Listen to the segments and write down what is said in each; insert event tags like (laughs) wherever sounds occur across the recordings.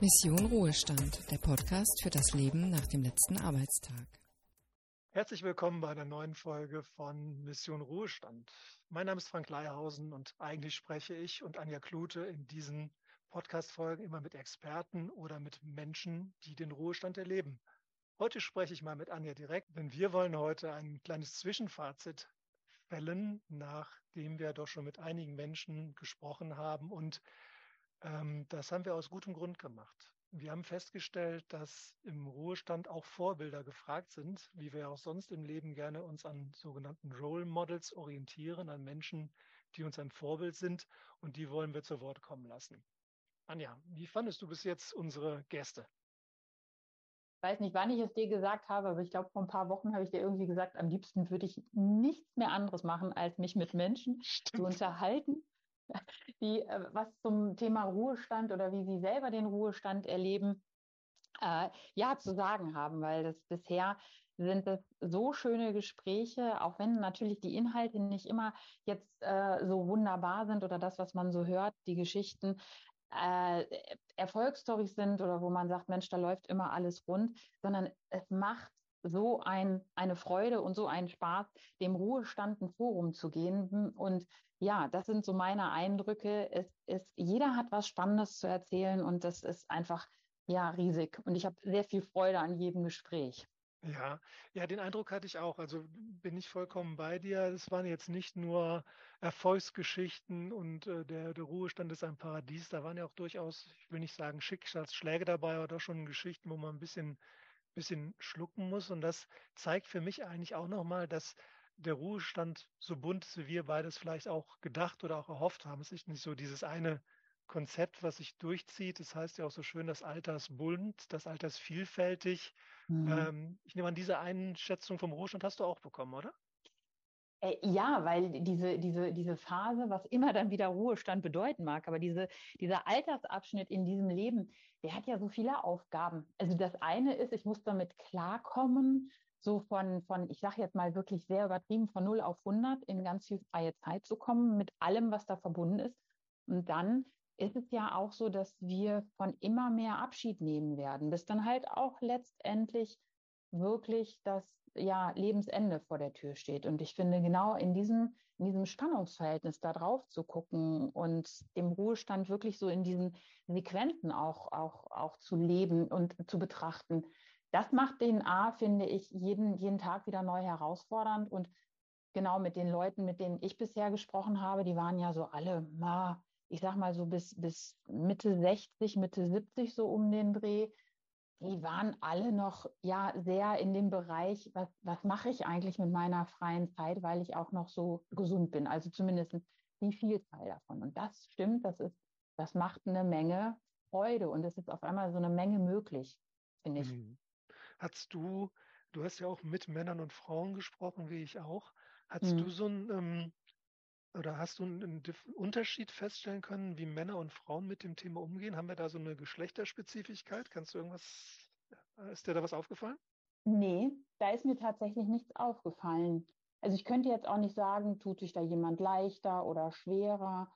Mission Ruhestand, der Podcast für das Leben nach dem letzten Arbeitstag. Herzlich willkommen bei einer neuen Folge von Mission Ruhestand. Mein Name ist Frank Leihausen und eigentlich spreche ich und Anja Klute in diesen Podcast-Folgen immer mit Experten oder mit Menschen, die den Ruhestand erleben. Heute spreche ich mal mit Anja direkt, denn wir wollen heute ein kleines Zwischenfazit fällen, nachdem wir doch schon mit einigen Menschen gesprochen haben und das haben wir aus gutem Grund gemacht. Wir haben festgestellt, dass im Ruhestand auch Vorbilder gefragt sind, wie wir auch sonst im Leben gerne uns an sogenannten Role Models orientieren, an Menschen, die uns ein Vorbild sind und die wollen wir zu Wort kommen lassen. Anja, wie fandest du bis jetzt unsere Gäste? Ich weiß nicht, wann ich es dir gesagt habe, aber ich glaube, vor ein paar Wochen habe ich dir irgendwie gesagt, am liebsten würde ich nichts mehr anderes machen, als mich mit Menschen Stimmt. zu unterhalten die äh, was zum Thema Ruhestand oder wie Sie selber den Ruhestand erleben, äh, ja, zu sagen haben, weil das bisher sind es so schöne Gespräche, auch wenn natürlich die Inhalte nicht immer jetzt äh, so wunderbar sind oder das, was man so hört, die Geschichten äh, Erfolgsstories sind oder wo man sagt, Mensch, da läuft immer alles rund, sondern es macht so ein, eine Freude und so einen Spaß, dem Ruhestand ein Forum zu gehen. Und ja, das sind so meine Eindrücke. Es ist, jeder hat was Spannendes zu erzählen und das ist einfach ja riesig. Und ich habe sehr viel Freude an jedem Gespräch. Ja, ja, den Eindruck hatte ich auch. Also bin ich vollkommen bei dir. Es waren jetzt nicht nur Erfolgsgeschichten und äh, der, der Ruhestand ist ein Paradies. Da waren ja auch durchaus, ich will nicht sagen Schicksalsschläge dabei, aber doch schon Geschichten, wo man ein bisschen bisschen schlucken muss. Und das zeigt für mich eigentlich auch nochmal, dass der Ruhestand so bunt ist, wie wir beides vielleicht auch gedacht oder auch erhofft haben. Es ist nicht so dieses eine Konzept, was sich durchzieht. Das heißt ja auch so schön, das Alter ist bunt, das Alter ist vielfältig. Mhm. Ähm, ich nehme an, diese Einschätzung vom Ruhestand hast du auch bekommen, oder? Äh, ja, weil diese, diese, diese Phase, was immer dann wieder Ruhestand bedeuten mag, aber diese, dieser Altersabschnitt in diesem Leben, der hat ja so viele Aufgaben. Also das eine ist, ich muss damit klarkommen, so von, von ich sage jetzt mal wirklich sehr übertrieben, von 0 auf 100 in ganz viel freie Zeit zu kommen, mit allem, was da verbunden ist. Und dann ist es ja auch so, dass wir von immer mehr Abschied nehmen werden, bis dann halt auch letztendlich wirklich das ja, Lebensende vor der Tür steht. Und ich finde, genau in diesem, in diesem Spannungsverhältnis da drauf zu gucken und dem Ruhestand wirklich so in diesen Sequenzen auch, auch, auch zu leben und zu betrachten, das macht den A, finde ich, jeden, jeden Tag wieder neu herausfordernd. Und genau mit den Leuten, mit denen ich bisher gesprochen habe, die waren ja so alle, ich sag mal so bis, bis Mitte 60, Mitte 70 so um den Dreh die waren alle noch ja sehr in dem Bereich, was, was mache ich eigentlich mit meiner freien Zeit, weil ich auch noch so gesund bin. Also zumindest die Vielzahl davon. Und das stimmt, das ist, das macht eine Menge Freude und es ist auf einmal so eine Menge möglich, finde ich. Mhm. Hast du, du hast ja auch mit Männern und Frauen gesprochen, wie ich auch. Hast mhm. du so ein, ähm, oder hast du einen Unterschied feststellen können, wie Männer und Frauen mit dem Thema umgehen? Haben wir da so eine Geschlechterspezifigkeit? Kannst du irgendwas, äh, ist dir da was aufgefallen? Nee, da ist mir tatsächlich nichts aufgefallen. Also ich könnte jetzt auch nicht sagen, tut sich da jemand leichter oder schwerer.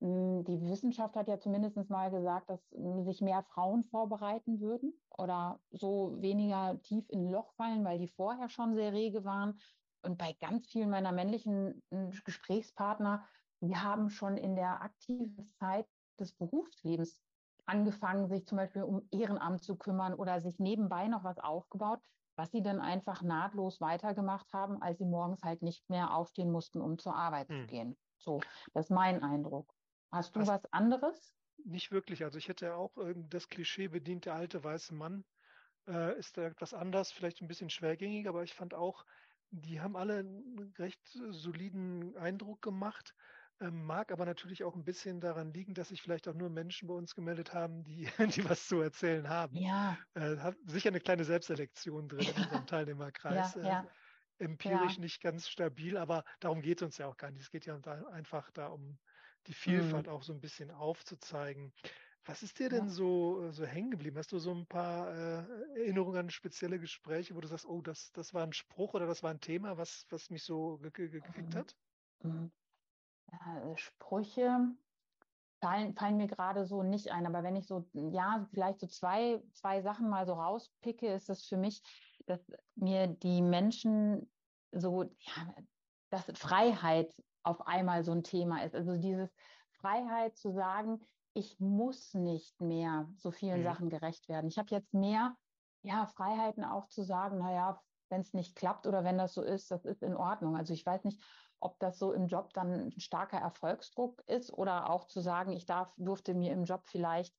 Hm, die Wissenschaft hat ja zumindest mal gesagt, dass sich mehr Frauen vorbereiten würden oder so weniger tief in ein Loch fallen, weil die vorher schon sehr rege waren und bei ganz vielen meiner männlichen hm, Gesprächspartner, die haben schon in der aktiven Zeit des Berufslebens angefangen, sich zum Beispiel um Ehrenamt zu kümmern oder sich nebenbei noch was aufgebaut, was sie dann einfach nahtlos weitergemacht haben, als sie morgens halt nicht mehr aufstehen mussten, um zur Arbeit hm. zu gehen. So, das ist mein Eindruck. Hast du Hast was anderes? Nicht wirklich. Also ich hätte auch das Klischee bedient, der alte weiße Mann äh, ist da etwas anders, vielleicht ein bisschen schwergängig, aber ich fand auch, die haben alle einen recht soliden Eindruck gemacht. Ähm, mag aber natürlich auch ein bisschen daran liegen, dass sich vielleicht auch nur Menschen bei uns gemeldet haben, die, (laughs) die was zu erzählen haben. Ja. Äh, hat sicher eine kleine Selbstselektion drin in unserem (laughs) Teilnehmerkreis. Ja, ja. Äh, empirisch ja. nicht ganz stabil, aber darum geht es uns ja auch gar nicht. Es geht ja einfach da um die Vielfalt mhm. auch so ein bisschen aufzuzeigen. Was ist dir denn ja. so, äh, so hängen geblieben? Hast du so ein paar äh, Erinnerungen an spezielle Gespräche, wo du sagst, oh, das, das war ein Spruch oder das war ein Thema, was, was mich so ge ge gekriegt mhm. hat? Mhm. Äh, Sprüche. fallen, fallen mir gerade so nicht ein. Aber wenn ich so, ja, vielleicht so zwei, zwei Sachen mal so rauspicke, ist das für mich, dass mir die Menschen so, ja, dass Freiheit auf einmal so ein Thema ist. Also dieses Freiheit zu sagen, ich muss nicht mehr so vielen mhm. Sachen gerecht werden. Ich habe jetzt mehr ja, Freiheiten auch zu sagen, naja, wenn es nicht klappt oder wenn das so ist, das ist in Ordnung. Also ich weiß nicht, ob das so im Job dann ein starker Erfolgsdruck ist oder auch zu sagen, ich darf, durfte mir im Job vielleicht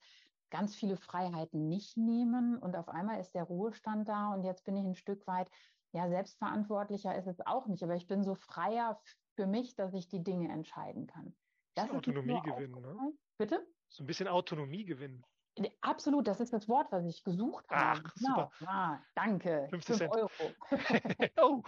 ganz viele Freiheiten nicht nehmen und auf einmal ist der Ruhestand da und jetzt bin ich ein Stück weit, ja, selbstverantwortlicher ist es auch nicht, aber ich bin so freier für mich, dass ich die Dinge entscheiden kann. Das ist Autonomie gewinnen, ne? Bitte? So ein bisschen Autonomie gewinnen. Absolut, das ist das Wort, was ich gesucht habe. Ach, genau. super. Ah, danke. 50 Cent. Euro. (laughs) oh,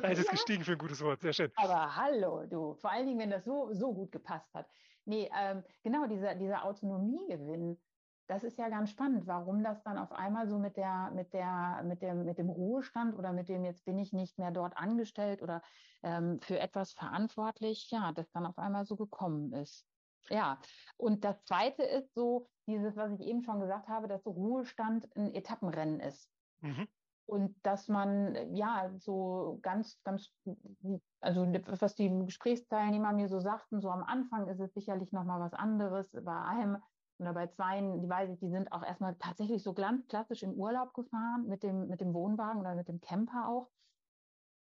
Preis ist (laughs) ja. gestiegen für ein gutes Wort, sehr schön. Aber hallo, du, vor allen Dingen, wenn das so, so gut gepasst hat. Nee, ähm, genau, dieser, dieser Autonomiegewinn, das ist ja ganz spannend, warum das dann auf einmal so mit der, mit der, mit dem, mit dem Ruhestand oder mit dem jetzt bin ich nicht mehr dort angestellt oder ähm, für etwas verantwortlich, ja, das dann auf einmal so gekommen ist. Ja, und das Zweite ist so dieses, was ich eben schon gesagt habe, dass Ruhestand ein Etappenrennen ist. Mhm. Und dass man ja so ganz, ganz, also was die Gesprächsteilnehmer mir so sagten, so am Anfang ist es sicherlich nochmal was anderes. Bei einem oder bei zweien, die weiß ich, die sind auch erstmal tatsächlich so ganz klassisch in Urlaub gefahren mit dem, mit dem Wohnwagen oder mit dem Camper auch.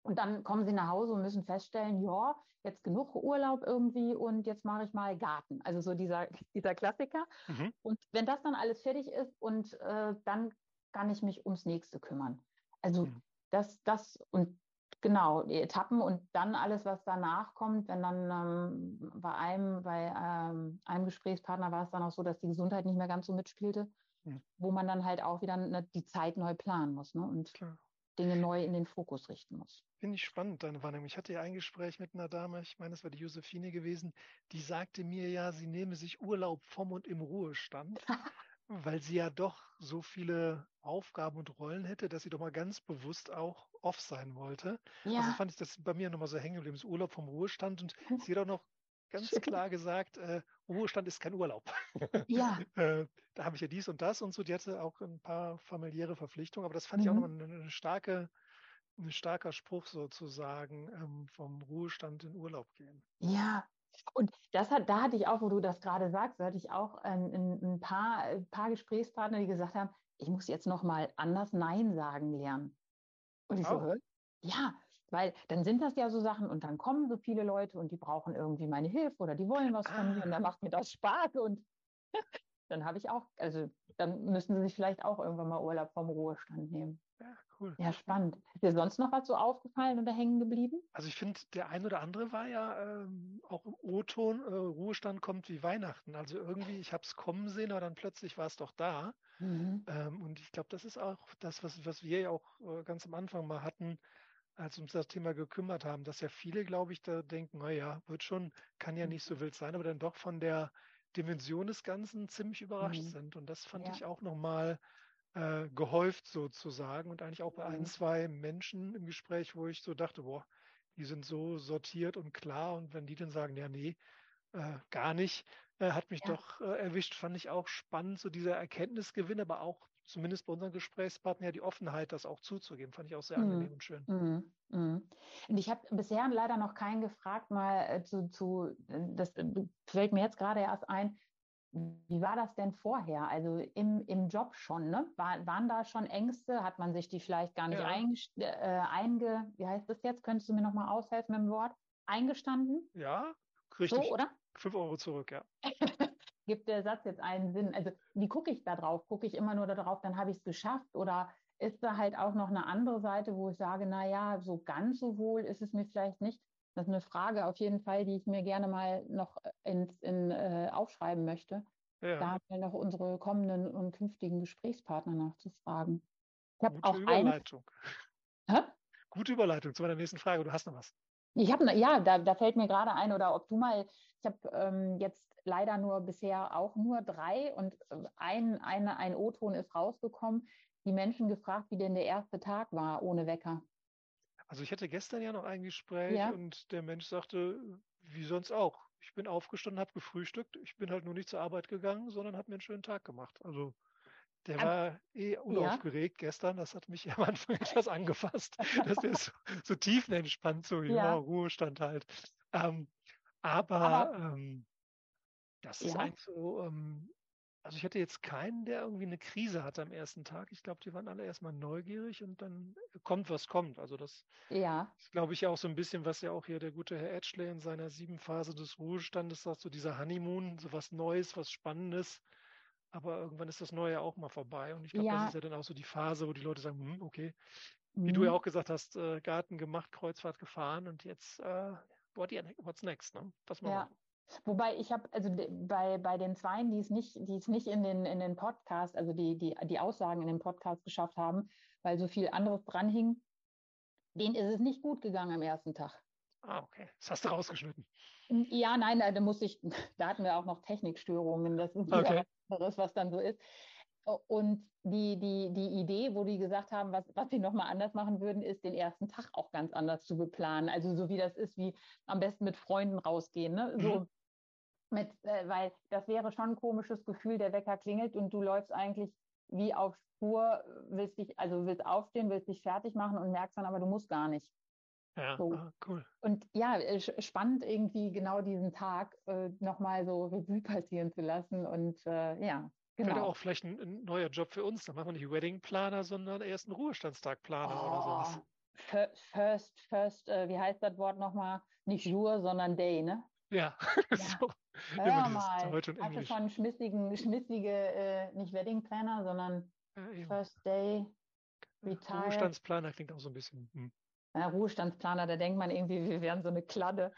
Und dann kommen sie nach Hause und müssen feststellen, ja, jetzt genug Urlaub irgendwie und jetzt mache ich mal Garten. Also so dieser, (laughs) dieser Klassiker. Mhm. Und wenn das dann alles fertig ist und äh, dann kann ich mich ums nächste kümmern. Also mhm. das, das und genau, die Etappen und dann alles, was danach kommt, wenn dann ähm, bei einem, bei ähm, einem Gesprächspartner war es dann auch so, dass die Gesundheit nicht mehr ganz so mitspielte, mhm. wo man dann halt auch wieder ne, die Zeit neu planen muss. Ne? Und Klar. Dinge neu in den Fokus richten muss. Finde ich spannend, deine Wahrnehmung. Ich hatte ja ein Gespräch mit einer Dame, ich meine, es war die Josephine gewesen, die sagte mir ja, sie nehme sich Urlaub vom und im Ruhestand, (laughs) weil sie ja doch so viele Aufgaben und Rollen hätte, dass sie doch mal ganz bewusst auch off sein wollte. Also ja. Also fand ich das bei mir nochmal so hängen geblieben, das Urlaub vom Ruhestand und (laughs) sie hat auch noch ganz klar gesagt, äh, Ruhestand ist kein Urlaub. (laughs) Ja. äh, da habe ich ja dies und das und so. Die hatte auch ein paar familiäre Verpflichtungen, aber das fand mhm. ich auch nochmal eine, starke, ein starker Spruch sozusagen ähm, vom Ruhestand in Urlaub gehen. Ja, und das hat, da hatte ich auch, wo du das gerade sagst, da hatte ich auch ein, ein, paar, ein paar Gesprächspartner, die gesagt haben, ich muss jetzt nochmal anders Nein sagen lernen. Und ich oh. so, ja, weil dann sind das ja so Sachen und dann kommen so viele Leute und die brauchen irgendwie meine Hilfe oder die wollen was von mir und dann ah. macht mir das Spaß und (laughs) dann habe ich auch, also dann müssen sie sich vielleicht auch irgendwann mal Urlaub vom Ruhestand nehmen. Ja, cool. Ja, spannend. Ist dir sonst noch was so aufgefallen oder hängen geblieben? Also ich finde, der ein oder andere war ja ähm, auch im O-Ton, äh, Ruhestand kommt wie Weihnachten. Also irgendwie, ich habe es kommen sehen, aber dann plötzlich war es doch da. Mhm. Ähm, und ich glaube, das ist auch das, was, was wir ja auch äh, ganz am Anfang mal hatten, als uns das Thema gekümmert haben, dass ja viele, glaube ich, da denken, naja, wird schon, kann ja nicht so mhm. wild sein, aber dann doch von der Dimension des Ganzen ziemlich überrascht mhm. sind. Und das fand ja. ich auch nochmal äh, gehäuft sozusagen und eigentlich auch bei mhm. ein, zwei Menschen im Gespräch, wo ich so dachte, boah, die sind so sortiert und klar und wenn die dann sagen, ja, nee, äh, gar nicht, äh, hat mich ja. doch äh, erwischt, fand ich auch spannend, so dieser Erkenntnisgewinn, aber auch zumindest bei unseren Gesprächspartnern ja die Offenheit, das auch zuzugeben, fand ich auch sehr mhm. angenehm und schön. Mhm. Mhm. Und ich habe bisher leider noch keinen gefragt, mal äh, zu, zu, äh, das äh, fällt mir jetzt gerade erst ein, wie war das denn vorher? Also im, im Job schon, ne? War, waren da schon Ängste? Hat man sich die vielleicht gar nicht ja. einge, äh, einge, wie heißt das jetzt? Könntest du mir nochmal aushelfen mit dem Wort? Eingestanden? Ja, richtig. So, oder? Fünf Euro zurück, ja. (laughs) Gibt der Satz jetzt einen Sinn? Also wie gucke ich da drauf? Gucke ich immer nur darauf, dann habe ich es geschafft? Oder ist da halt auch noch eine andere Seite, wo ich sage, na ja, so ganz so wohl ist es mir vielleicht nicht? Das ist eine Frage auf jeden Fall, die ich mir gerne mal noch ins, in, äh, aufschreiben möchte. Ja. Da haben wir noch unsere kommenden und künftigen Gesprächspartner nachzufragen. Ich habe auch Überleitung. Eine... Gute Überleitung zu meiner nächsten Frage. Du hast noch was. Ich habe, ja, da, da fällt mir gerade ein, oder ob du mal, ich habe ähm, jetzt leider nur bisher auch nur drei und äh, ein, eine, ein O-Ton ist rausgekommen, die Menschen gefragt, wie denn der erste Tag war ohne Wecker. Also ich hatte gestern ja noch ein Gespräch ja. und der Mensch sagte, wie sonst auch, ich bin aufgestanden, habe gefrühstückt. Ich bin halt nur nicht zur Arbeit gegangen, sondern habe mir einen schönen Tag gemacht. Also der war eh unaufgeregt gestern. Das hat mich (laughs) am Anfang etwas angefasst, dass der so, so tiefenentspannt, so ja, Ja. Ruhestand halt. Ähm, aber Aber- ähm, das ist Ja. eigentlich so, ähm, also ich hatte jetzt keinen, der irgendwie eine Krise hatte am ersten Tag. Ich glaube, die waren alle erstmal neugierig und dann kommt, was kommt. Also das Ja, ist, glaube ich, ja auch so ein bisschen, was ja auch hier der gute Herr Edgley in seiner sieben Phase des Ruhestandes sagt, so dieser Honeymoon, so was Neues, was Spannendes. Aber irgendwann ist das Neue auch mal vorbei. Und ich glaube, das Ja. ist ja dann auch so die Phase, wo die Leute sagen, hm, okay, wie du mhm. ja auch gesagt hast, äh, Garten gemacht, Kreuzfahrt gefahren und jetzt, äh, what's next, ne? Was machen Ja. wir? Wobei ich habe, also bei, bei den Zweien, die es nicht, die es nicht in den, in den Podcast, also die, die, die Aussagen in den Podcast geschafft haben, weil so viel anderes dran hing, denen ist es nicht gut gegangen am ersten Tag. Ah, okay. Das hast du rausgeschnitten. Ja, nein, da da muss ich, (laughs) da hatten wir auch noch Technikstörungen, das ist Okay. was anderes, was dann so ist. Und die, die, die Idee, wo die gesagt haben, was, was sie nochmal anders machen würden, ist, den ersten Tag auch ganz anders zu beplanen. Also so wie das ist, wie am besten mit Freunden rausgehen. Ne? So mit, äh, weil das wäre schon ein komisches Gefühl, der Wecker klingelt und du läufst eigentlich wie auf Spur, willst dich, also willst aufstehen, willst dich fertig machen und merkst dann aber, du musst gar nicht. Ja, So. ah, cool. Und ja, äh, spannend irgendwie genau diesen Tag äh, nochmal so Revue passieren zu lassen. Und äh, ja, Wäre genau. auch vielleicht ein, ein neuer Job für uns. Dann machen wir nicht Wedding-Planer, sondern erst einen Ruhestandstag-Planer oder sowas. Oh, fir- first, first, äh, wie heißt das Wort nochmal? Nicht Jour, sondern Day, ne? Ja, (laughs) Ja. so. Hör dieses mal, hast du Englisch. schon schmissigen, schmissige, äh, nicht Wedding Planner, sondern Ja. First Day, Retired. Ruhestandsplaner klingt auch so ein bisschen. Hm. Ja, Ruhestandsplaner, da denkt man irgendwie, wir wären so eine Kladde.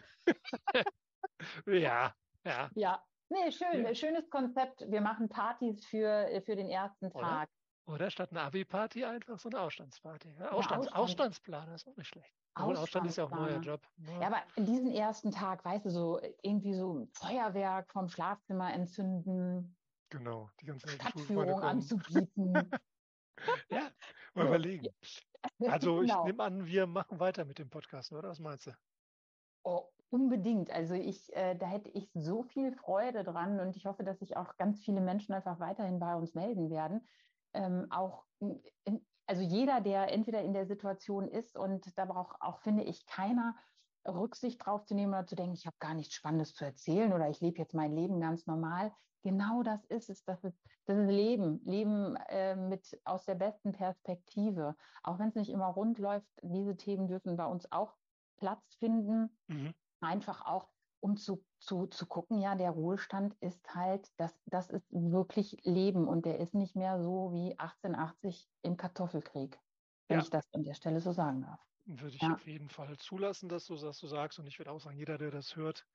Ja, ja. Ja, nee, schön, Ja. schönes Konzept. Wir machen Partys für, für den ersten Oder? Tag. Oder statt einer Abi-Party einfach so eine Ausstandsparty. Ja, Ausstands Ausstand- Ausstandsplaner ist auch nicht schlecht. Obwohl Ausstand ist ja auch ein neuer. Job. Ja, aber in diesem ersten Tag, weißt du, so irgendwie so ein Feuerwerk vom Schlafzimmer entzünden, Genau, die Schulfreunde Stadtführung anzubieten. (laughs) Ja, mal So, überlegen. Also ich Genau. nehme an, wir machen weiter mit dem Podcast, oder? Was meinst du? Oh, unbedingt. Also ich, äh, da hätte ich so viel Freude dran und ich hoffe, dass sich auch ganz viele Menschen einfach weiterhin bei uns melden werden. Ähm, auch, in, also jeder, der entweder in der Situation ist und da braucht auch, finde ich, keiner Rücksicht drauf zu nehmen oder zu denken, ich habe gar nichts Spannendes zu erzählen oder ich lebe jetzt mein Leben ganz normal. Genau das ist es. Das ist, das ist Leben. Leben äh, mit aus der besten Perspektive. Auch wenn es nicht immer rund läuft, diese Themen dürfen bei uns auch Platz finden Mhm. einfach auch, um zu, zu, zu gucken, ja, der Ruhestand ist halt, das, das ist wirklich Leben und der ist nicht mehr so wie 1880 im Kartoffelkrieg, wenn Ja. ich das an der Stelle so sagen darf. Würde ich Ja. auf jeden Fall zulassen, dass du das so sagst. Und ich würde auch sagen, jeder, der das hört,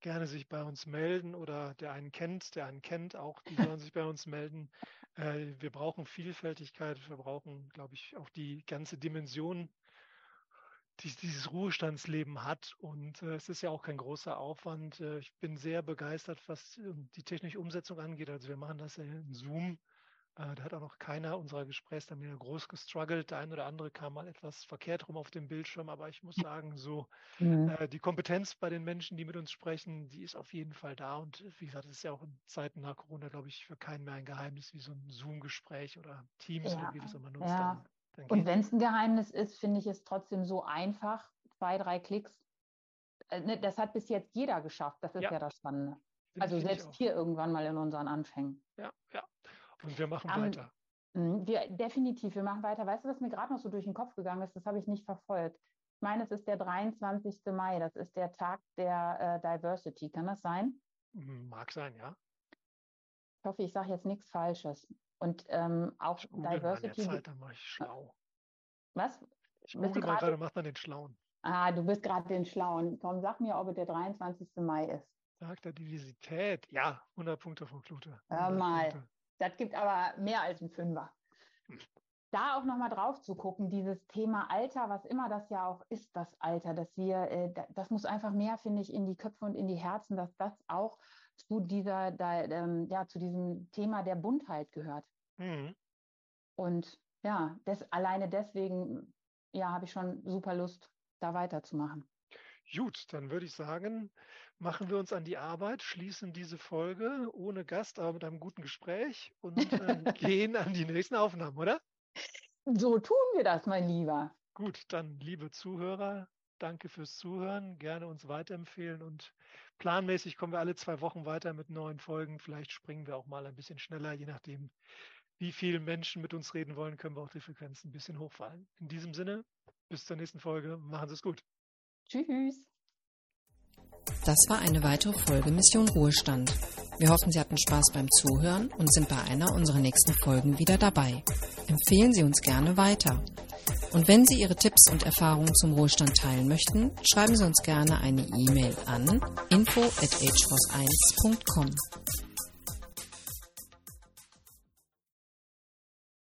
gerne sich bei uns melden oder der einen kennt, der einen kennt, auch die sollen sich bei uns melden. Äh, wir brauchen Vielfältigkeit, wir brauchen, glaube ich, auch die ganze Dimension, die dieses Ruhestandsleben hat. Und äh, es ist ja auch kein großer Aufwand. Äh, ich bin sehr begeistert, was äh, die technische Umsetzung angeht. Also wir machen das ja in Zoom. Äh, da hat auch noch keiner unserer Gesprächstermine groß gestruggelt. Der ein oder andere kam mal etwas verkehrt rum auf dem Bildschirm, aber ich muss sagen, so Mhm. äh, die Kompetenz bei den Menschen, die mit uns sprechen, die ist auf jeden Fall da. Und äh, wie gesagt, es ist ja auch in Zeiten nach Corona, glaube ich, für keinen mehr ein Geheimnis, wie so ein Zoom-Gespräch oder Teams Ja, oder wie das immer nutzt. ja. Dann, dann Und wenn es ein Geheimnis ist, finde ich es trotzdem so einfach, zwei, drei Klicks. Äh, ne, Das hat bis jetzt jeder geschafft. Das ist Ja. ja das Spannende. Finde- Also selbst hier irgendwann mal in unseren Anfängen. Ja, ja. Und wir machen Am- weiter. Mhm, Wir, definitiv, wir machen weiter. Weißt du, was mir gerade noch so durch den Kopf gegangen ist? Das habe ich nicht verfolgt. Ich meine, es ist der 23. Mai, das ist der Tag der äh, Diversity. Kann das sein? Hm, Mag sein, ja. Ich hoffe, ich sage jetzt nichts Falsches. Und ähm, auch Ich google mal Diversity. Zeit, dann mache ich schlau. Was? Ich Bist du google mal gerade- macht man den Schlauen. Ah, du bist gerade den Schlauen. Komm, sag mir, ob es der 23. Mai ist. Tag der Diversität. Ja, 100 Punkte von Klute. Hör 100 mal. Punkte. Das gibt aber mehr als ein Fünfer. Da auch nochmal drauf zu gucken, dieses Thema Alter, was immer das ja auch ist, das Alter, dass wir, äh, da- das muss einfach mehr, finde ich, in die Köpfe und in die Herzen, dass das auch zu dieser, da, ähm, ja, zu diesem Thema der Buntheit gehört. Mhm. Und ja, des, alleine deswegen, ja, habe ich schon super Lust, da weiterzumachen. Gut, dann würde ich sagen, machen wir uns an die Arbeit, schließen diese Folge ohne Gast, aber mit einem guten Gespräch und äh, (laughs) gehen an die nächsten Aufnahmen, oder? So tun wir das, mein Lieber. Gut, dann liebe Zuhörer, danke fürs Zuhören. Gerne uns weiterempfehlen und planmäßig kommen wir alle zwei Wochen weiter mit neuen Folgen. Vielleicht springen wir auch mal ein bisschen schneller, je nachdem, wie viele Menschen mit uns reden wollen, können wir auch die Frequenz ein bisschen hochfahren. In diesem Sinne, bis zur nächsten Folge. Machen Sie es gut. Tschüss. Das war eine weitere Folge Mission Ruhestand. Wir hoffen, Sie hatten Spaß beim Zuhören und sind bei einer unserer nächsten Folgen wieder dabei. Empfehlen Sie uns gerne weiter. Und wenn Sie Ihre Tipps und Erfahrungen zum Ruhestand teilen möchten, schreiben Sie uns gerne eine E-Mail an info at ageforce1.com.